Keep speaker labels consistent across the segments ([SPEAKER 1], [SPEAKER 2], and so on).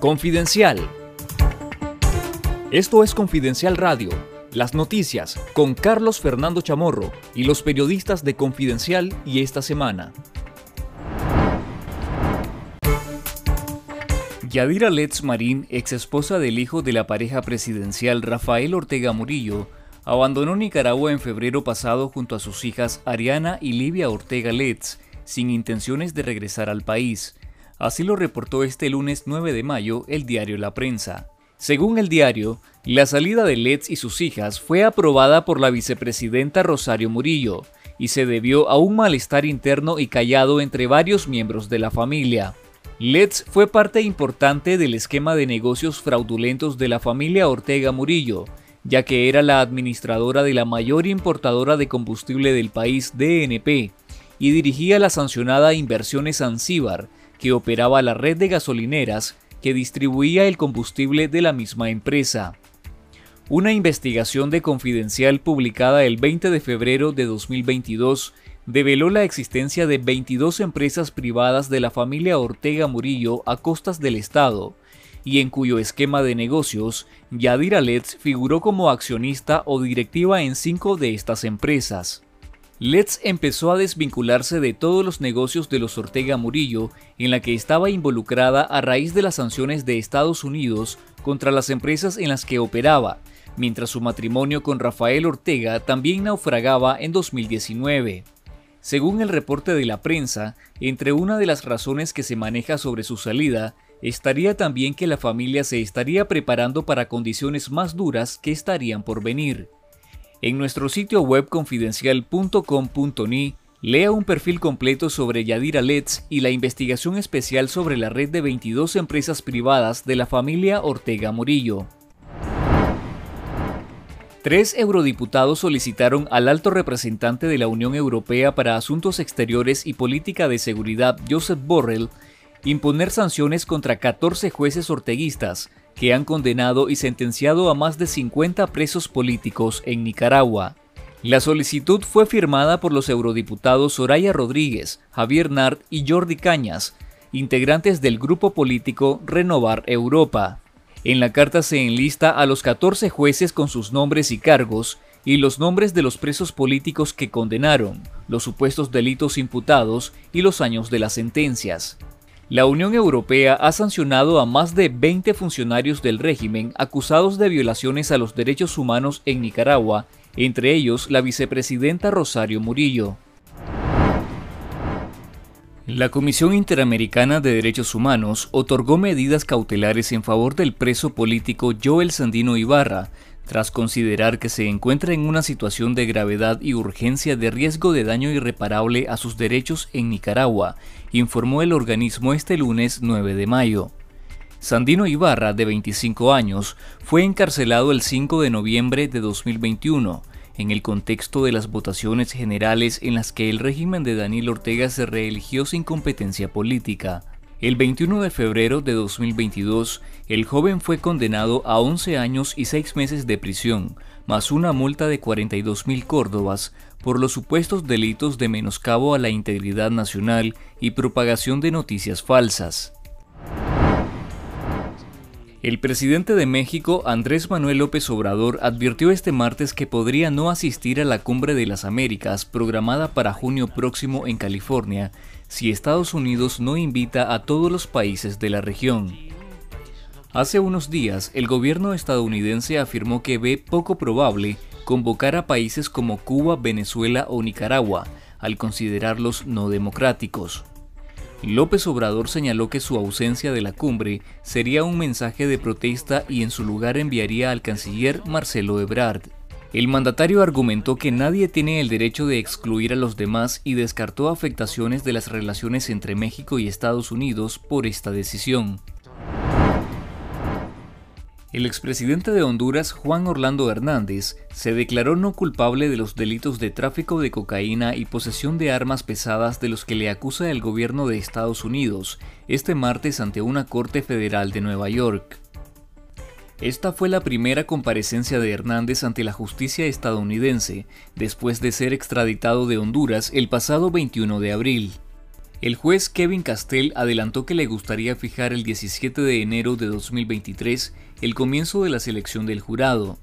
[SPEAKER 1] Confidencial. Esto es Confidencial Radio, las noticias con Carlos Fernando Chamorro y los periodistas de Confidencial y esta semana. Yadira Letz Marín, ex esposa del hijo de la pareja presidencial Rafael Ortega Murillo, abandonó Nicaragua en febrero pasado junto a sus hijas Ariana y Livia Ortega Letz, sin intenciones de regresar al país. Así lo reportó este lunes 9 de mayo el diario La Prensa. Según el diario, la salida de Letts y sus hijas fue aprobada por la vicepresidenta Rosario Murillo y se debió a un malestar interno y callado entre varios miembros de la familia. Letts fue parte importante del esquema de negocios fraudulentos de la familia Ortega Murillo, ya que era la administradora de la mayor importadora de combustible del país, DNP, y dirigía la sancionada Inversiones Ansíbar, que operaba la red de gasolineras que distribuía el combustible de la misma empresa. Una investigación de Confidencial publicada el 20 de febrero de 2022 develó la existencia de 22 empresas privadas de la familia Ortega Murillo a costas del Estado, y en cuyo esquema de negocios Yadira Letts figuró como accionista o directiva en cinco de estas empresas. Letts empezó a desvincularse de todos los negocios de los Ortega Murillo en la que estaba involucrada a raíz de las sanciones de Estados Unidos contra las empresas en las que operaba, mientras su matrimonio con Rafael Ortega también naufragaba en 2019. Según el reporte de la prensa, entre una de las razones que se maneja sobre su salida estaría también que la familia se estaría preparando para condiciones más duras que estarían por venir. En nuestro sitio web confidencial.com.ni lea un perfil completo sobre Yadira Letts y la investigación especial sobre la red de 22 empresas privadas de la familia Ortega Murillo. Tres eurodiputados solicitaron al alto representante de la Unión Europea para Asuntos Exteriores y Política de Seguridad, Joseph Borrell, imponer sanciones contra 14 jueces orteguistas que han condenado y sentenciado a más de 50 presos políticos en Nicaragua. La solicitud fue firmada por los eurodiputados Soraya Rodríguez, Javier Nart y Jordi Cañas, integrantes del grupo político Renovar Europa. En la carta se enlista a los 14 jueces con sus nombres y cargos y los nombres de los presos políticos que condenaron, los supuestos delitos imputados y los años de las sentencias. La Unión Europea ha sancionado a más de 20 funcionarios del régimen acusados de violaciones a los derechos humanos en Nicaragua, entre ellos la vicepresidenta Rosario Murillo. La Comisión Interamericana de Derechos Humanos otorgó medidas cautelares en favor del preso político Joel Sandino Ibarra, tras considerar que se encuentra en una situación de gravedad y urgencia de riesgo de daño irreparable a sus derechos en Nicaragua, informó el organismo este lunes 9 de mayo. Sandino Ibarra, de 25 años, fue encarcelado el 5 de noviembre de 2021, en el contexto de las votaciones generales en las que el régimen de Daniel Ortega se reeligió sin competencia política. El 21 de febrero de 2022, el joven fue condenado a 11 años y 6 meses de prisión, más una multa de 42 mil córdobas por los supuestos delitos de menoscabo a la integridad nacional y propagación de noticias falsas. El presidente de México, Andrés Manuel López Obrador, advirtió este martes que podría no asistir a la Cumbre de las Américas programada para junio próximo en California si Estados Unidos no invita a todos los países de la región. Hace unos días, el gobierno estadounidense afirmó que ve poco probable convocar a países como Cuba, Venezuela o Nicaragua, al considerarlos no democráticos. López Obrador señaló que su ausencia de la cumbre sería un mensaje de protesta y en su lugar enviaría al canciller Marcelo Ebrard. El mandatario argumentó que nadie tiene el derecho de excluir a los demás y descartó afectaciones de las relaciones entre México y Estados Unidos por esta decisión. El expresidente de Honduras, Juan Orlando Hernández, se declaró no culpable de los delitos de tráfico de cocaína y posesión de armas pesadas de los que le acusa el gobierno de Estados Unidos este martes ante una corte federal de Nueva York. Esta fue la primera comparecencia de Hernández ante la justicia estadounidense, después de ser extraditado de Honduras el pasado 21 de abril. El juez Kevin Castell adelantó que le gustaría fijar el 17 de enero de 2023 el comienzo de la selección del jurado.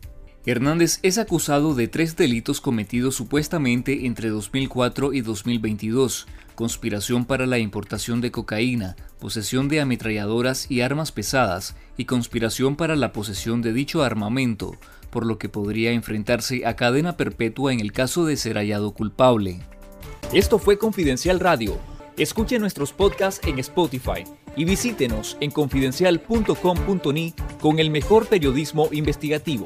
[SPEAKER 1] Hernández es acusado de tres delitos cometidos supuestamente entre 2004 y 2022, conspiración para la importación de cocaína, posesión de ametralladoras y armas pesadas y conspiración para la posesión de dicho armamento, por lo que podría enfrentarse a cadena perpetua en el caso de ser hallado culpable.
[SPEAKER 2] Esto fue Confidencial Radio. Escuche nuestros podcasts en Spotify y visítenos en confidencial.com.ni con el mejor periodismo investigativo.